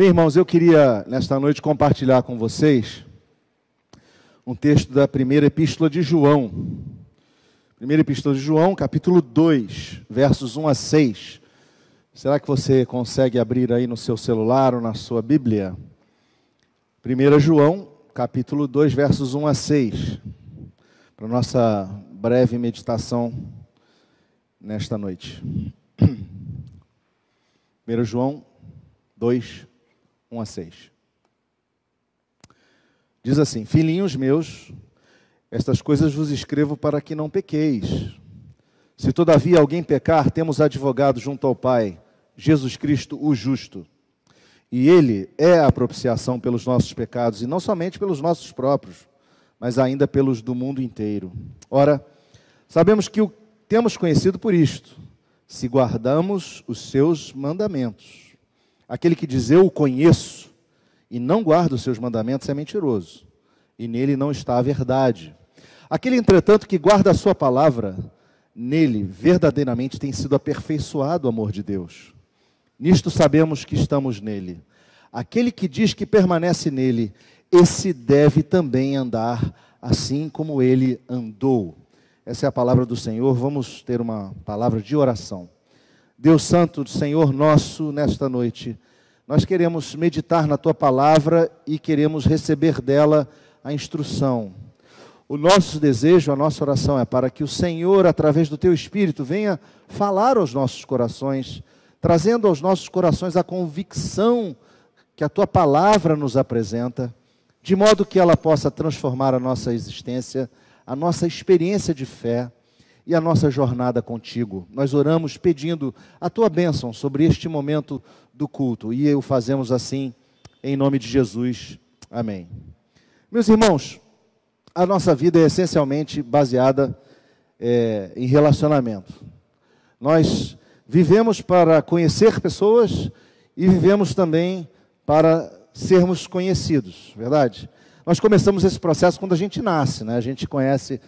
Bem, irmãos, eu queria nesta noite compartilhar com vocês um texto da primeira epístola de João. Primeira epístola de João, capítulo 2, versos 1 a 6. Será que você consegue abrir aí no seu celular ou na sua Bíblia? 1 João, capítulo 2, versos 1 a 6. Para nossa breve meditação nesta noite. 1 João 2, 1 a 6. Diz assim: Filhinhos meus, estas coisas vos escrevo para que não pequeis. Se todavia alguém pecar, temos advogado junto ao Pai, Jesus Cristo, o justo. E ele é a propiciação pelos nossos pecados, e não somente pelos nossos próprios, mas ainda pelos do mundo inteiro. Ora, sabemos que o temos conhecido por isto, se guardamos os seus mandamentos. Aquele que diz eu o conheço e não guarda os seus mandamentos é mentiroso, e nele não está a verdade. Aquele, entretanto, que guarda a sua palavra, nele verdadeiramente tem sido aperfeiçoado o amor de Deus. Nisto sabemos que estamos nele. Aquele que diz que permanece nele, esse deve também andar assim como ele andou. Essa é a palavra do Senhor. Vamos ter uma palavra de oração. Deus Santo, Senhor nosso, nesta noite, nós queremos meditar na tua palavra e queremos receber dela a instrução. O nosso desejo, a nossa oração é para que o Senhor, através do teu Espírito, venha falar aos nossos corações, trazendo aos nossos corações a convicção que a tua palavra nos apresenta, de modo que ela possa transformar a nossa existência, a nossa experiência de fé e a nossa jornada contigo. Nós oramos pedindo a tua bênção sobre este momento do culto e o fazemos assim em nome de Jesus. Amém. Meus irmãos, a nossa vida é essencialmente baseada é, em relacionamento. Nós vivemos para conhecer pessoas e vivemos também para sermos conhecidos, verdade? Nós começamos esse processo quando a gente nasce, né? A gente conhece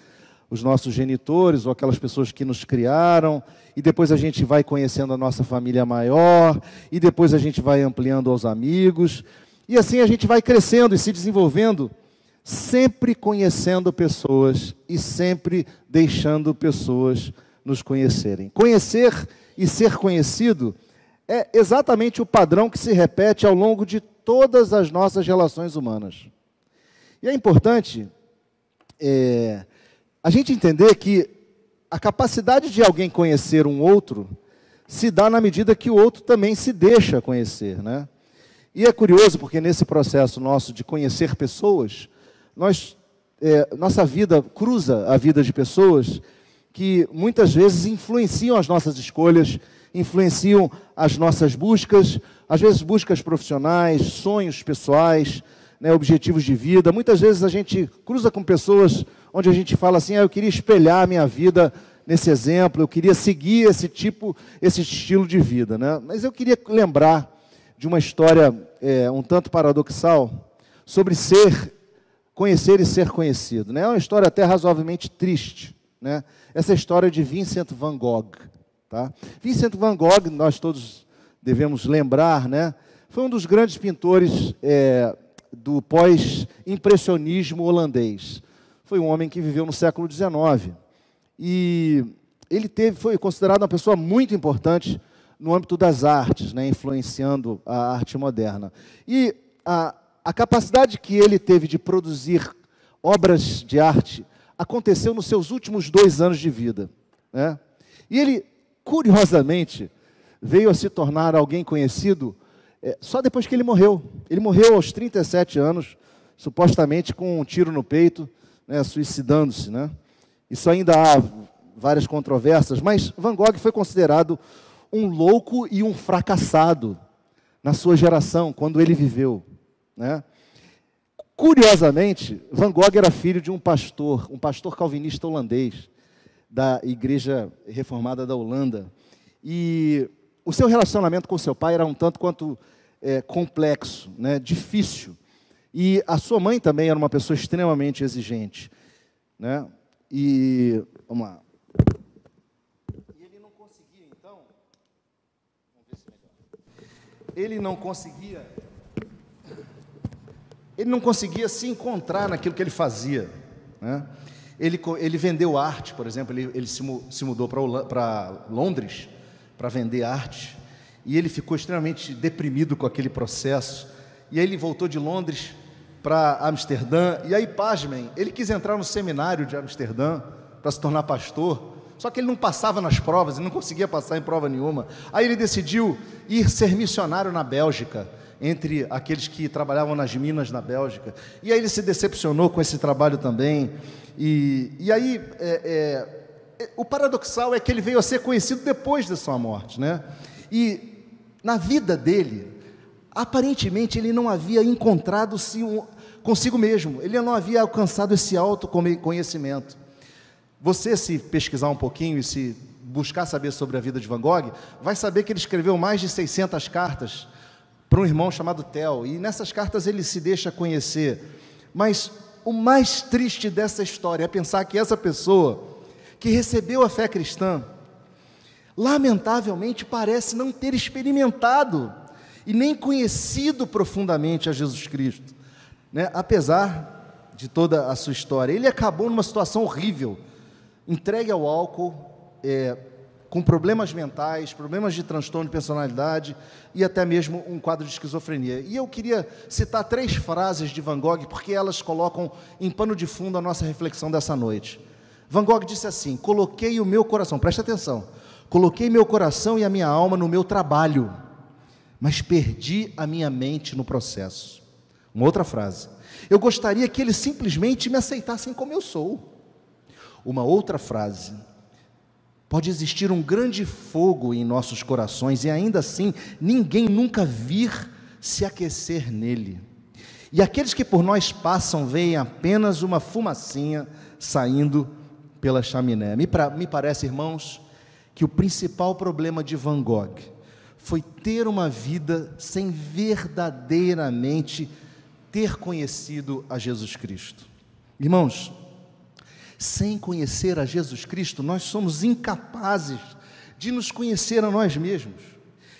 os nossos genitores ou aquelas pessoas que nos criaram, e depois a gente vai conhecendo a nossa família maior, e depois a gente vai ampliando aos amigos, e assim a gente vai crescendo e se desenvolvendo, sempre conhecendo pessoas e sempre deixando pessoas nos conhecerem. Conhecer e ser conhecido é exatamente o padrão que se repete ao longo de todas as nossas relações humanas. E é importante é, a gente entender que a capacidade de alguém conhecer um outro se dá na medida que o outro também se deixa conhecer, né? E é curioso porque nesse processo nosso de conhecer pessoas, nós, é, nossa vida cruza a vida de pessoas que muitas vezes influenciam as nossas escolhas, influenciam as nossas buscas, às vezes buscas profissionais, sonhos pessoais, né, objetivos de vida. Muitas vezes a gente cruza com pessoas onde a gente fala assim: ah, eu queria espelhar a minha vida nesse exemplo, eu queria seguir esse tipo, esse estilo de vida. Né? Mas eu queria lembrar de uma história é, um tanto paradoxal sobre ser, conhecer e ser conhecido. Né? É uma história até razoavelmente triste. Né? Essa história de Vincent van Gogh. Tá? Vincent van Gogh, nós todos devemos lembrar, né? foi um dos grandes pintores é, do pós-impressionismo holandês foi um homem que viveu no século XIX. E ele teve, foi considerado uma pessoa muito importante no âmbito das artes, né, influenciando a arte moderna. E a, a capacidade que ele teve de produzir obras de arte aconteceu nos seus últimos dois anos de vida. Né? E ele, curiosamente, veio a se tornar alguém conhecido é, só depois que ele morreu. Ele morreu aos 37 anos, supostamente com um tiro no peito né, suicidando-se. Né? Isso ainda há várias controvérsias, mas Van Gogh foi considerado um louco e um fracassado na sua geração, quando ele viveu. Né? Curiosamente, Van Gogh era filho de um pastor, um pastor calvinista holandês, da Igreja Reformada da Holanda. E o seu relacionamento com seu pai era um tanto quanto é, complexo, né, difícil. E a sua mãe também era uma pessoa extremamente exigente. Né? E, vamos lá. E ele não conseguia, então. Vamos ver se melhor. Ele não conseguia ele não conseguia se encontrar naquilo que ele fazia. Né? Ele, ele vendeu arte, por exemplo, ele, ele se, se mudou para Londres para vender arte, e ele ficou extremamente deprimido com aquele processo. E aí ele voltou de Londres para Amsterdã, e aí, pasmem, ele quis entrar no seminário de Amsterdã para se tornar pastor, só que ele não passava nas provas, ele não conseguia passar em prova nenhuma. Aí ele decidiu ir ser missionário na Bélgica, entre aqueles que trabalhavam nas minas na Bélgica. E aí ele se decepcionou com esse trabalho também. E, e aí, é, é, o paradoxal é que ele veio a ser conhecido depois da sua morte, né? E na vida dele, aparentemente ele não havia encontrado-se consigo mesmo, ele não havia alcançado esse autoconhecimento. Você, se pesquisar um pouquinho e se buscar saber sobre a vida de Van Gogh, vai saber que ele escreveu mais de 600 cartas para um irmão chamado Theo, e nessas cartas ele se deixa conhecer. Mas o mais triste dessa história é pensar que essa pessoa que recebeu a fé cristã, lamentavelmente parece não ter experimentado e nem conhecido profundamente a Jesus Cristo, né? apesar de toda a sua história. Ele acabou numa situação horrível entregue ao álcool, é, com problemas mentais, problemas de transtorno de personalidade e até mesmo um quadro de esquizofrenia. E eu queria citar três frases de Van Gogh, porque elas colocam em pano de fundo a nossa reflexão dessa noite. Van Gogh disse assim: Coloquei o meu coração, preste atenção, coloquei meu coração e a minha alma no meu trabalho, mas perdi a minha mente no processo. Uma outra frase. Eu gostaria que eles simplesmente me aceitassem como eu sou. Uma outra frase. Pode existir um grande fogo em nossos corações e ainda assim ninguém nunca vir se aquecer nele. E aqueles que por nós passam veem apenas uma fumacinha saindo pela chaminé. Me, pra, me parece, irmãos, que o principal problema de Van Gogh foi ter uma vida sem verdadeiramente ter conhecido a Jesus Cristo. Irmãos, sem conhecer a Jesus Cristo, nós somos incapazes de nos conhecer a nós mesmos.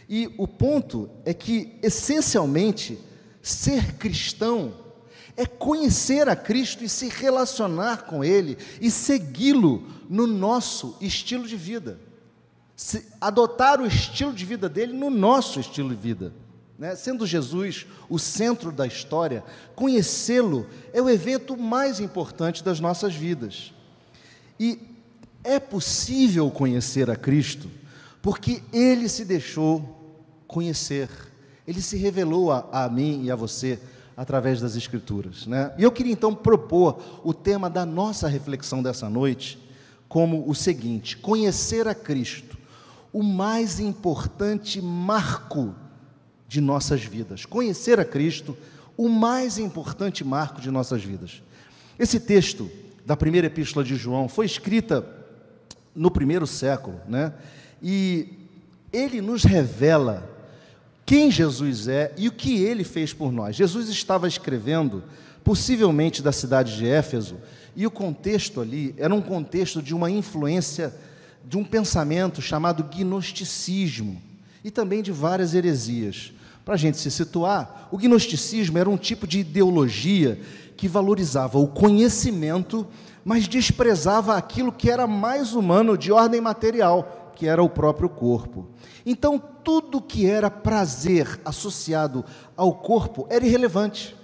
E o ponto é que, essencialmente, ser cristão é conhecer a Cristo e se relacionar com Ele e segui-lo no nosso estilo de vida. Adotar o estilo de vida dele no nosso estilo de vida. Né? Sendo Jesus o centro da história, conhecê-lo é o evento mais importante das nossas vidas. E é possível conhecer a Cristo porque ele se deixou conhecer, ele se revelou a, a mim e a você através das Escrituras. Né? E eu queria então propor o tema da nossa reflexão dessa noite como o seguinte: conhecer a Cristo, o mais importante marco de nossas vidas. Conhecer a Cristo, o mais importante marco de nossas vidas. Esse texto da primeira epístola de João foi escrita no primeiro século, né? E ele nos revela quem Jesus é e o que ele fez por nós. Jesus estava escrevendo, possivelmente da cidade de Éfeso, e o contexto ali era um contexto de uma influência de um pensamento chamado gnosticismo e também de várias heresias. Para a gente se situar, o gnosticismo era um tipo de ideologia que valorizava o conhecimento, mas desprezava aquilo que era mais humano, de ordem material, que era o próprio corpo. Então, tudo que era prazer associado ao corpo era irrelevante.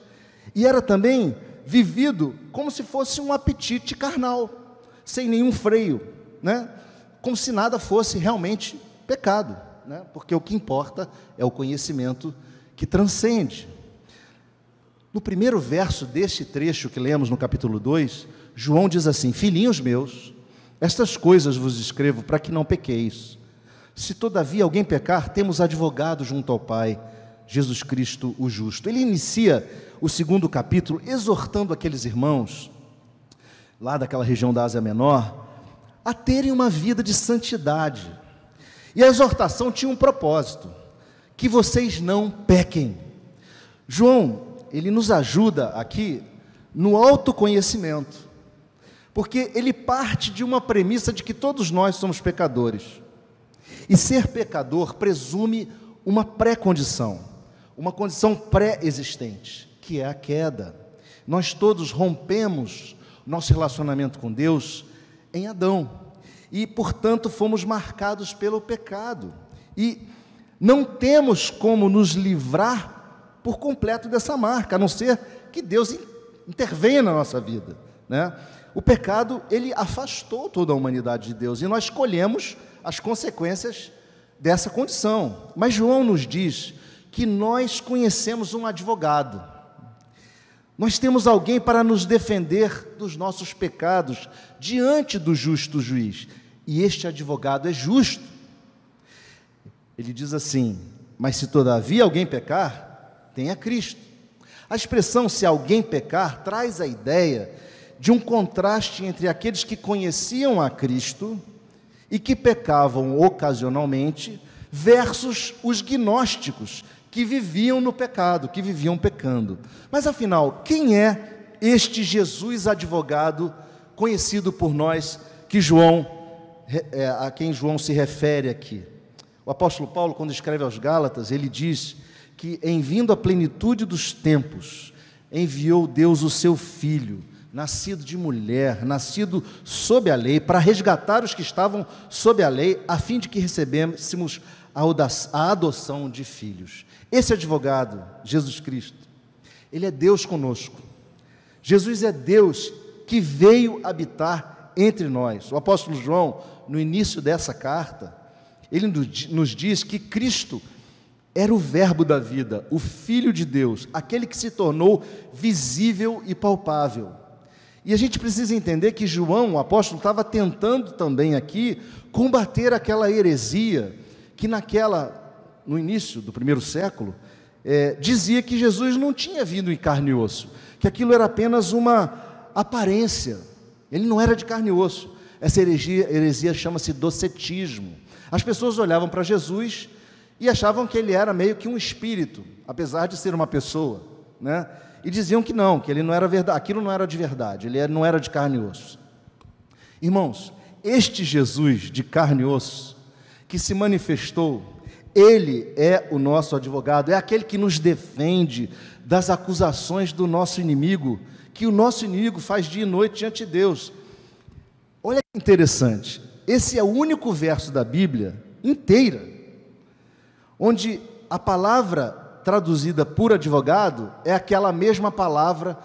E era também vivido como se fosse um apetite carnal, sem nenhum freio, né? Como se nada fosse realmente pecado né? porque o que importa é o conhecimento que transcende. No primeiro verso deste trecho que lemos no capítulo 2, João diz assim: Filhinhos meus, estas coisas vos escrevo para que não pequeis. Se todavia alguém pecar, temos advogado junto ao Pai, Jesus Cristo o justo. Ele inicia o segundo capítulo exortando aqueles irmãos, lá daquela região da Ásia Menor, a terem uma vida de santidade e a exortação tinha um propósito: que vocês não pequem. João, ele nos ajuda aqui no autoconhecimento, porque ele parte de uma premissa de que todos nós somos pecadores. E ser pecador presume uma pré-condição, uma condição pré-existente, que é a queda. Nós todos rompemos nosso relacionamento com Deus em Adão e, portanto, fomos marcados pelo pecado. E não temos como nos livrar por completo dessa marca, a não ser que Deus intervenha na nossa vida, né? O pecado, ele afastou toda a humanidade de Deus e nós escolhemos as consequências dessa condição. Mas João nos diz que nós conhecemos um advogado. Nós temos alguém para nos defender dos nossos pecados diante do justo juiz. E este advogado é justo. Ele diz assim: Mas se todavia alguém pecar, tenha Cristo. A expressão se alguém pecar traz a ideia de um contraste entre aqueles que conheciam a Cristo e que pecavam ocasionalmente, versus os gnósticos, que viviam no pecado, que viviam pecando. Mas afinal, quem é este Jesus advogado conhecido por nós, que João, é, a quem João se refere aqui? O apóstolo Paulo, quando escreve aos Gálatas, ele diz que, em vindo a plenitude dos tempos, enviou Deus o seu Filho nascido de mulher, nascido sob a lei, para resgatar os que estavam sob a lei, a fim de que recebêssemos a adoção de filhos. Esse advogado, Jesus Cristo, ele é Deus conosco. Jesus é Deus que veio habitar entre nós. O apóstolo João, no início dessa carta, ele nos diz que Cristo era o Verbo da vida, o Filho de Deus, aquele que se tornou visível e palpável. E a gente precisa entender que João, o apóstolo, estava tentando também aqui combater aquela heresia que naquela, no início do primeiro século, é, dizia que Jesus não tinha vindo em carne e osso, que aquilo era apenas uma aparência, ele não era de carne e osso. Essa heresia, heresia chama-se docetismo. As pessoas olhavam para Jesus e achavam que ele era meio que um espírito, apesar de ser uma pessoa, né? E diziam que não, que ele não era verdade, aquilo não era de verdade, ele não era de carne e osso. Irmãos, este Jesus de carne e osso, que se manifestou, ele é o nosso advogado, é aquele que nos defende das acusações do nosso inimigo, que o nosso inimigo faz dia e noite diante de Deus. Olha que interessante, esse é o único verso da Bíblia inteira, onde a palavra traduzida por advogado, é aquela mesma palavra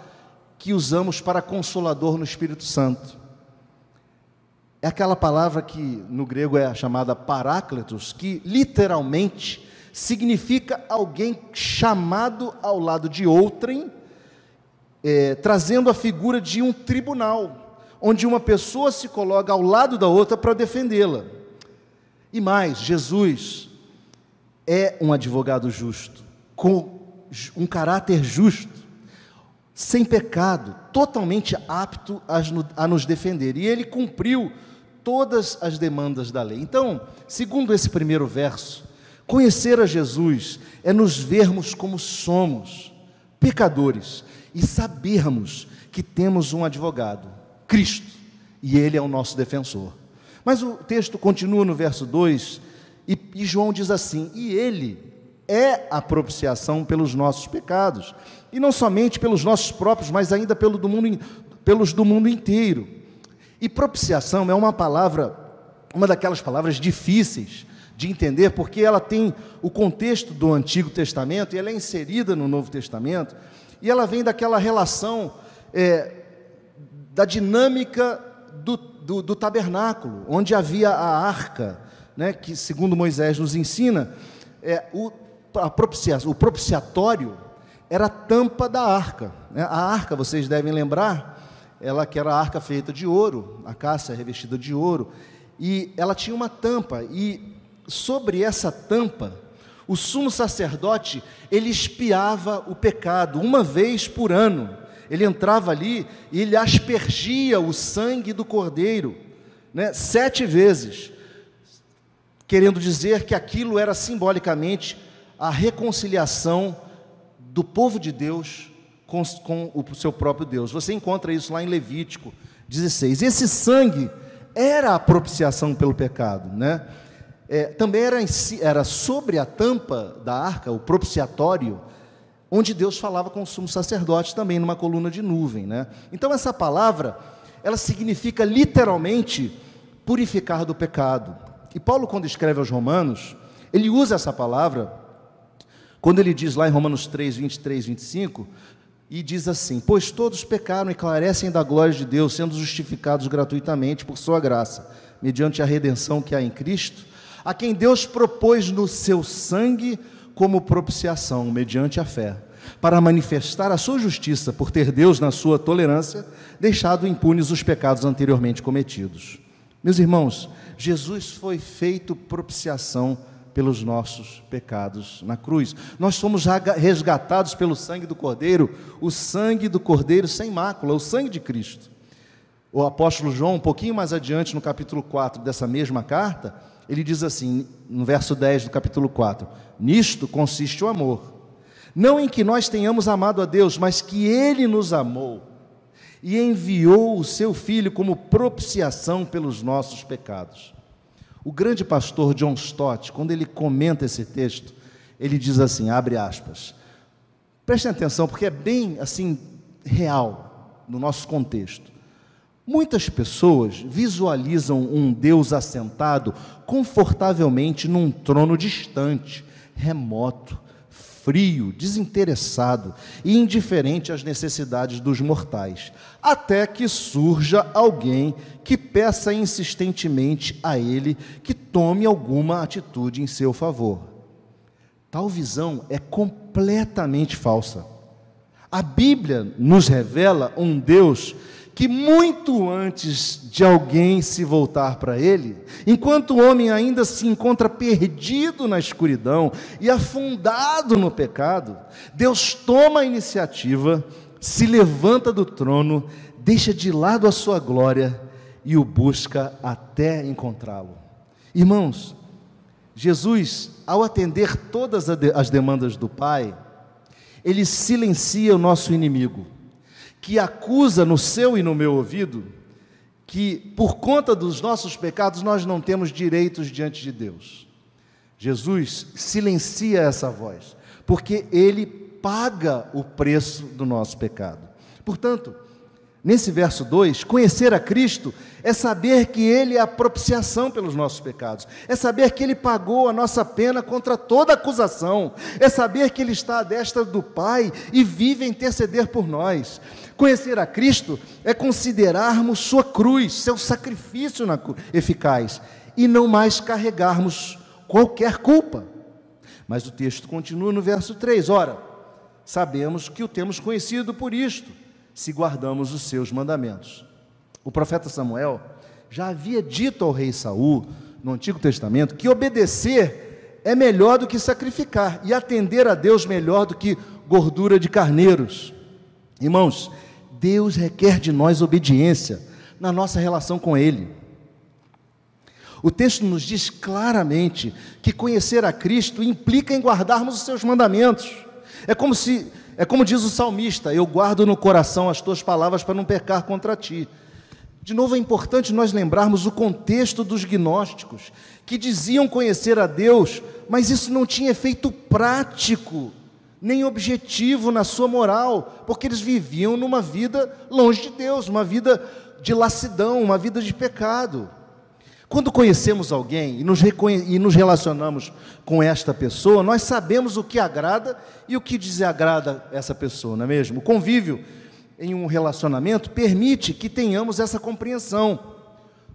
que usamos para consolador no Espírito Santo. É aquela palavra que no grego é chamada paráclitos, que literalmente significa alguém chamado ao lado de outrem, é, trazendo a figura de um tribunal, onde uma pessoa se coloca ao lado da outra para defendê-la. E mais, Jesus é um advogado justo com um caráter justo, sem pecado, totalmente apto a nos defender. E ele cumpriu todas as demandas da lei. Então, segundo esse primeiro verso, conhecer a Jesus é nos vermos como somos, pecadores, e sabermos que temos um advogado, Cristo, e ele é o nosso defensor. Mas o texto continua no verso 2, e, e João diz assim: E ele, é a propiciação pelos nossos pecados, e não somente pelos nossos próprios, mas ainda pelo do mundo, pelos do mundo inteiro. E propiciação é uma palavra, uma daquelas palavras difíceis de entender, porque ela tem o contexto do Antigo Testamento e ela é inserida no Novo Testamento, e ela vem daquela relação é, da dinâmica do, do, do tabernáculo, onde havia a arca, né, que segundo Moisés nos ensina, é, o propiciação, o propiciatório era a tampa da arca. Né? A arca, vocês devem lembrar, ela que era a arca feita de ouro, a caça revestida de ouro, e ela tinha uma tampa, e sobre essa tampa, o sumo sacerdote, ele espiava o pecado uma vez por ano. Ele entrava ali e ele aspergia o sangue do cordeiro, né, sete vezes, querendo dizer que aquilo era simbolicamente a reconciliação do povo de Deus com, com, o seu próprio Deus. Você encontra isso lá em Levítico 16. Esse sangue era a propiciação pelo pecado, né? É, também era, era sobre a tampa da arca, o propiciatório, onde Deus falava com o sumo sacerdote também numa coluna de nuvem, né? Então essa palavra, ela significa literalmente purificar do pecado. E Paulo quando escreve aos Romanos, ele usa essa palavra quando ele diz lá em Romanos 3, 23, 25, e diz assim: Pois todos pecaram e carecem da glória de Deus, sendo justificados gratuitamente por Sua graça, mediante a redenção que há em Cristo, a quem Deus propôs no seu sangue como propiciação, mediante a fé, para manifestar a sua justiça, por ter Deus, na sua tolerância, deixado impunes os pecados anteriormente cometidos. Meus irmãos, Jesus foi feito propiciação pelos nossos pecados na cruz. Nós somos resgatados pelo sangue do Cordeiro, o sangue do Cordeiro sem mácula, o sangue de Cristo. O apóstolo João, um pouquinho mais adiante, no capítulo 4 dessa mesma carta, ele diz assim, no verso 10 do capítulo 4: Nisto consiste o amor, não em que nós tenhamos amado a Deus, mas que Ele nos amou e enviou o seu Filho como propiciação pelos nossos pecados. O grande pastor John Stott, quando ele comenta esse texto, ele diz assim, abre aspas. Prestem atenção, porque é bem assim real no nosso contexto. Muitas pessoas visualizam um Deus assentado confortavelmente num trono distante, remoto, frio, desinteressado e indiferente às necessidades dos mortais, até que surja alguém que peça insistentemente a ele que tome alguma atitude em seu favor. Tal visão é completamente falsa. A Bíblia nos revela um Deus que muito antes de alguém se voltar para ele, enquanto o homem ainda se encontra perdido na escuridão e afundado no pecado, Deus toma a iniciativa, se levanta do trono, deixa de lado a sua glória e o busca até encontrá-lo. Irmãos, Jesus, ao atender todas as demandas do Pai, ele silencia o nosso inimigo que acusa no seu e no meu ouvido que por conta dos nossos pecados nós não temos direitos diante de Deus. Jesus silencia essa voz, porque ele paga o preço do nosso pecado. Portanto, nesse verso 2, conhecer a Cristo é saber que Ele é a propiciação pelos nossos pecados, é saber que Ele pagou a nossa pena contra toda acusação, é saber que Ele está à destra do Pai e vive a interceder por nós. Conhecer a Cristo é considerarmos Sua cruz, seu sacrifício eficaz, e não mais carregarmos qualquer culpa. Mas o texto continua no verso 3: Ora, sabemos que o temos conhecido por isto, se guardamos os seus mandamentos. O profeta Samuel já havia dito ao rei Saul, no Antigo Testamento, que obedecer é melhor do que sacrificar e atender a Deus melhor do que gordura de carneiros. Irmãos, Deus requer de nós obediência na nossa relação com Ele. O texto nos diz claramente que conhecer a Cristo implica em guardarmos os seus mandamentos. É como se, é como diz o salmista: Eu guardo no coração as tuas palavras para não pecar contra ti. De novo, é importante nós lembrarmos o contexto dos gnósticos, que diziam conhecer a Deus, mas isso não tinha efeito prático, nem objetivo na sua moral, porque eles viviam numa vida longe de Deus, uma vida de lassidão, uma vida de pecado. Quando conhecemos alguém e nos, e nos relacionamos com esta pessoa, nós sabemos o que agrada e o que desagrada essa pessoa, não é mesmo? O convívio em um relacionamento permite que tenhamos essa compreensão.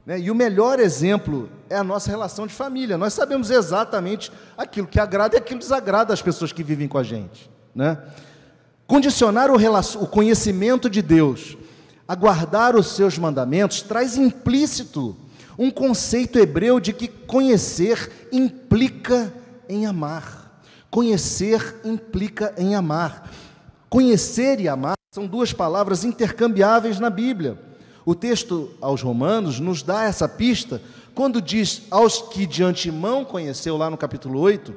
Né? E o melhor exemplo é a nossa relação de família. Nós sabemos exatamente aquilo que agrada e aquilo que desagrada as pessoas que vivem com a gente. Né? Condicionar o, o conhecimento de Deus a guardar os seus mandamentos traz implícito um conceito hebreu de que conhecer implica em amar. Conhecer implica em amar. Conhecer e amar são duas palavras intercambiáveis na Bíblia. O texto aos Romanos nos dá essa pista quando diz aos que de antemão conheceu, lá no capítulo 8,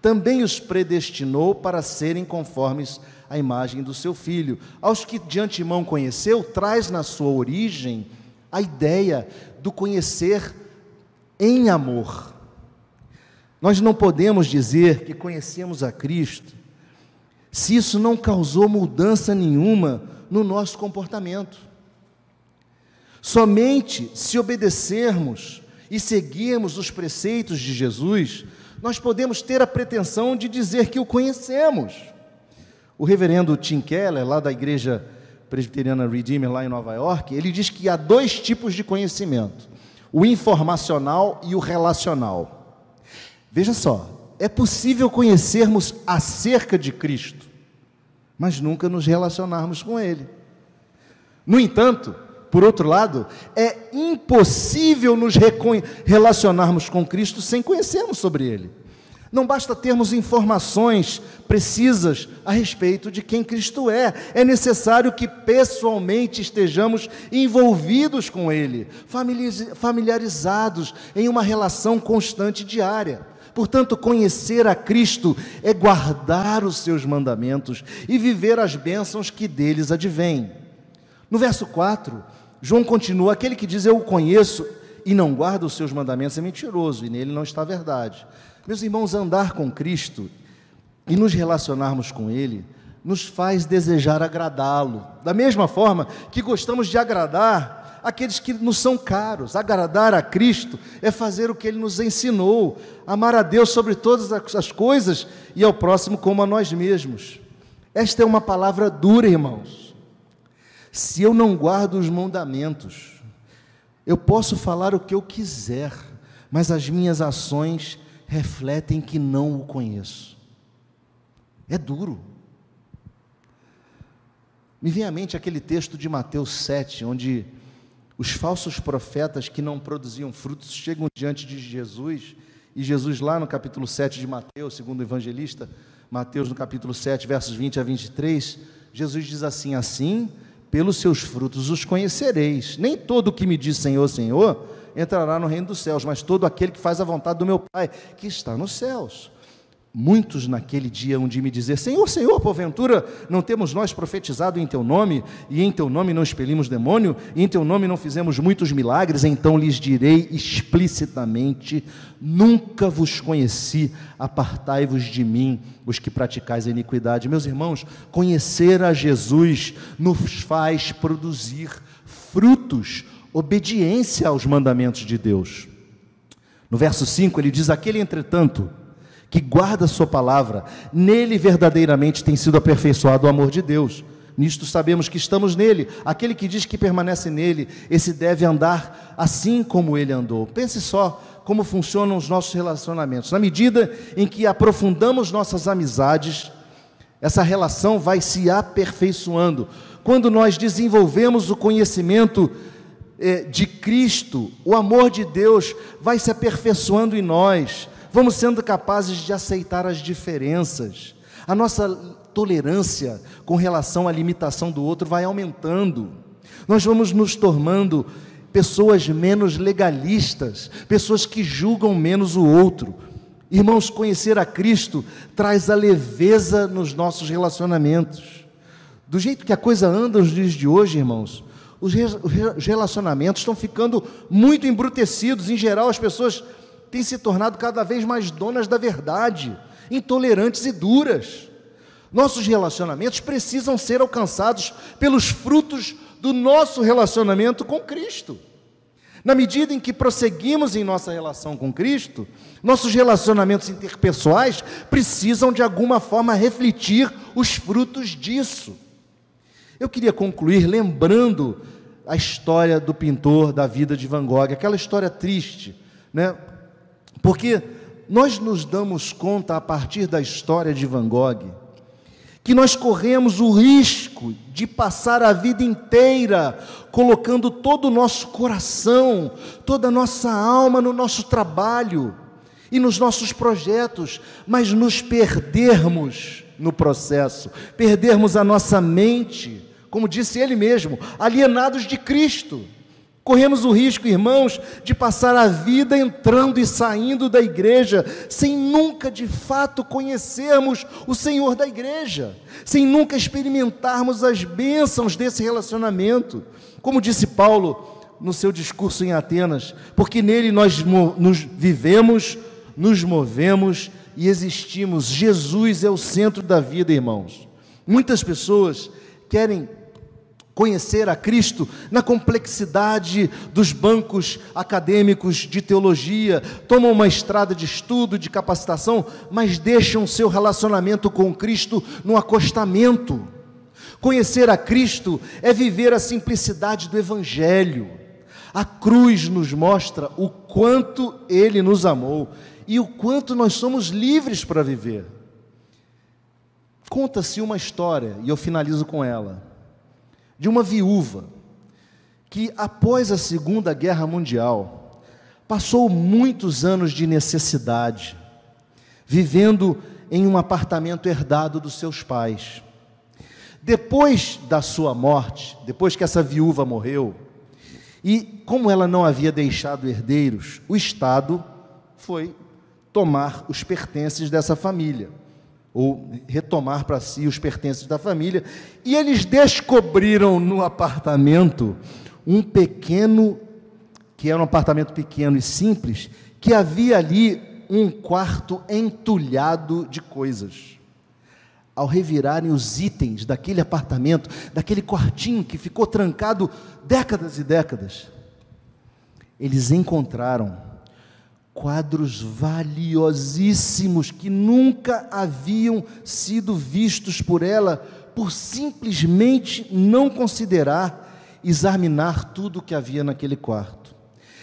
também os predestinou para serem conformes à imagem do seu filho. Aos que de antemão conheceu, traz na sua origem a ideia do conhecer em amor. Nós não podemos dizer que conhecemos a Cristo se isso não causou mudança nenhuma no nosso comportamento. Somente se obedecermos e seguirmos os preceitos de Jesus, nós podemos ter a pretensão de dizer que o conhecemos. O reverendo Tim Keller, lá da igreja presbiteriana Redeemer, lá em Nova York, ele diz que há dois tipos de conhecimento: o informacional e o relacional. Veja só, é possível conhecermos acerca de Cristo, mas nunca nos relacionarmos com Ele. No entanto, por outro lado, é impossível nos relacionarmos com Cristo sem conhecermos sobre Ele. Não basta termos informações precisas a respeito de quem Cristo é, é necessário que pessoalmente estejamos envolvidos com Ele, familiarizados em uma relação constante diária. Portanto, conhecer a Cristo é guardar os seus mandamentos e viver as bênçãos que deles advêm. No verso 4, João continua: aquele que diz eu o conheço e não guarda os seus mandamentos é mentiroso, e nele não está a verdade. Meus irmãos, andar com Cristo e nos relacionarmos com Ele nos faz desejar agradá-lo, da mesma forma que gostamos de agradar aqueles que nos são caros. Agradar a Cristo é fazer o que Ele nos ensinou, amar a Deus sobre todas as coisas e ao próximo como a nós mesmos. Esta é uma palavra dura, irmãos. Se eu não guardo os mandamentos, eu posso falar o que eu quiser, mas as minhas ações refletem que não o conheço. É duro. Me vem à mente aquele texto de Mateus 7, onde os falsos profetas que não produziam frutos chegam diante de Jesus, e Jesus, lá no capítulo 7 de Mateus, segundo o evangelista, Mateus, no capítulo 7, versos 20 a 23, Jesus diz assim: Assim, pelos seus frutos os conhecereis. Nem todo o que me diz Senhor, Senhor entrará no reino dos céus, mas todo aquele que faz a vontade do meu Pai, que está nos céus. Muitos naquele dia hão de me dizer: Senhor, Senhor, porventura não temos nós profetizado em teu nome, e em teu nome não expelimos demônio, e em teu nome não fizemos muitos milagres? Então lhes direi explicitamente: Nunca vos conheci, apartai-vos de mim, os que praticais a iniquidade. Meus irmãos, conhecer a Jesus nos faz produzir frutos obediência aos mandamentos de Deus. No verso 5 ele diz: Aquele, entretanto, que guarda a sua palavra, nele verdadeiramente tem sido aperfeiçoado o amor de Deus. Nisto sabemos que estamos nele. Aquele que diz que permanece nele, esse deve andar assim como ele andou. Pense só como funcionam os nossos relacionamentos. Na medida em que aprofundamos nossas amizades, essa relação vai se aperfeiçoando. Quando nós desenvolvemos o conhecimento é, de Cristo, o amor de Deus vai se aperfeiçoando em nós, vamos sendo capazes de aceitar as diferenças, a nossa tolerância com relação à limitação do outro vai aumentando, nós vamos nos tornando pessoas menos legalistas, pessoas que julgam menos o outro. Irmãos, conhecer a Cristo traz a leveza nos nossos relacionamentos. Do jeito que a coisa anda nos dias de hoje, irmãos, os relacionamentos estão ficando muito embrutecidos. Em geral, as pessoas têm se tornado cada vez mais donas da verdade, intolerantes e duras. Nossos relacionamentos precisam ser alcançados pelos frutos do nosso relacionamento com Cristo. Na medida em que prosseguimos em nossa relação com Cristo, nossos relacionamentos interpessoais precisam de alguma forma refletir os frutos disso. Eu queria concluir lembrando a história do pintor da vida de Van Gogh, aquela história triste, né? Porque nós nos damos conta a partir da história de Van Gogh que nós corremos o risco de passar a vida inteira colocando todo o nosso coração, toda a nossa alma no nosso trabalho e nos nossos projetos, mas nos perdermos no processo, perdermos a nossa mente como disse ele mesmo, alienados de Cristo. Corremos o risco, irmãos, de passar a vida entrando e saindo da igreja, sem nunca de fato conhecermos o Senhor da igreja, sem nunca experimentarmos as bênçãos desse relacionamento. Como disse Paulo no seu discurso em Atenas, porque nele nós nos vivemos, nos movemos e existimos. Jesus é o centro da vida, irmãos. Muitas pessoas querem conhecer a Cristo na complexidade dos bancos acadêmicos de teologia, tomam uma estrada de estudo, de capacitação, mas deixam seu relacionamento com Cristo no acostamento. Conhecer a Cristo é viver a simplicidade do Evangelho. A cruz nos mostra o quanto Ele nos amou e o quanto nós somos livres para viver. Conta-se uma história, e eu finalizo com ela, de uma viúva que, após a Segunda Guerra Mundial, passou muitos anos de necessidade, vivendo em um apartamento herdado dos seus pais. Depois da sua morte, depois que essa viúva morreu, e como ela não havia deixado herdeiros, o Estado foi tomar os pertences dessa família, ou retomar para si os pertences da família, e eles descobriram no apartamento um pequeno, que era um apartamento pequeno e simples, que havia ali um quarto entulhado de coisas. Ao revirarem os itens daquele apartamento, daquele quartinho que ficou trancado décadas e décadas, eles encontraram quadros valiosíssimos que nunca haviam sido vistos por ela, por simplesmente não considerar, examinar tudo o que havia naquele quarto.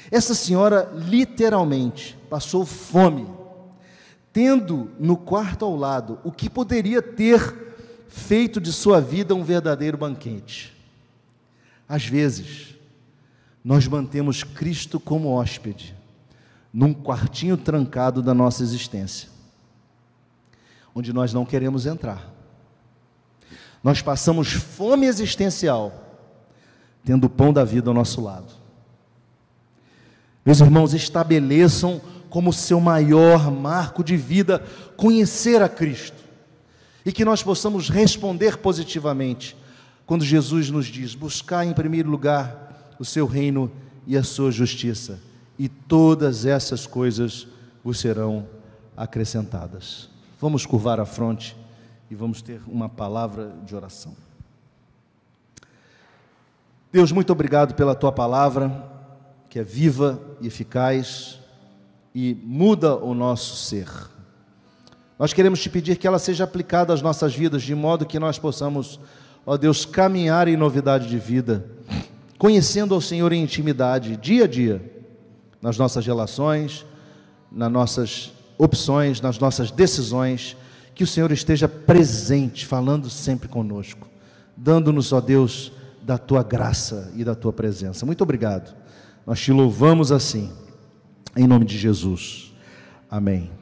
Essa senhora literalmente passou fome tendo no quarto ao lado o que poderia ter feito de sua vida um verdadeiro banquete. Às vezes, nós mantemos Cristo como hóspede num quartinho trancado da nossa existência, onde nós não queremos entrar. Nós passamos fome existencial, tendo o pão da vida ao nosso lado. Meus irmãos, estabeleçam como seu maior marco de vida conhecer a Cristo. E que nós possamos responder positivamente quando Jesus nos diz: buscar em primeiro lugar o seu reino e a sua justiça, e todas essas coisas vos serão acrescentadas. Vamos curvar a fronte e vamos ter uma palavra de oração. Deus, muito obrigado pela tua palavra, que é viva e eficaz e muda o nosso ser. Nós queremos te pedir que ela seja aplicada às nossas vidas, de modo que nós possamos, ó Deus, caminhar em novidade de vida, conhecendo ao Senhor em intimidade, dia a dia, nas nossas relações, nas nossas opções, nas nossas decisões, que o Senhor esteja presente, falando sempre conosco, dando-nos, ó Deus, da tua graça e da tua presença. Muito obrigado. Nós te louvamos assim. Em nome de Jesus. Amém.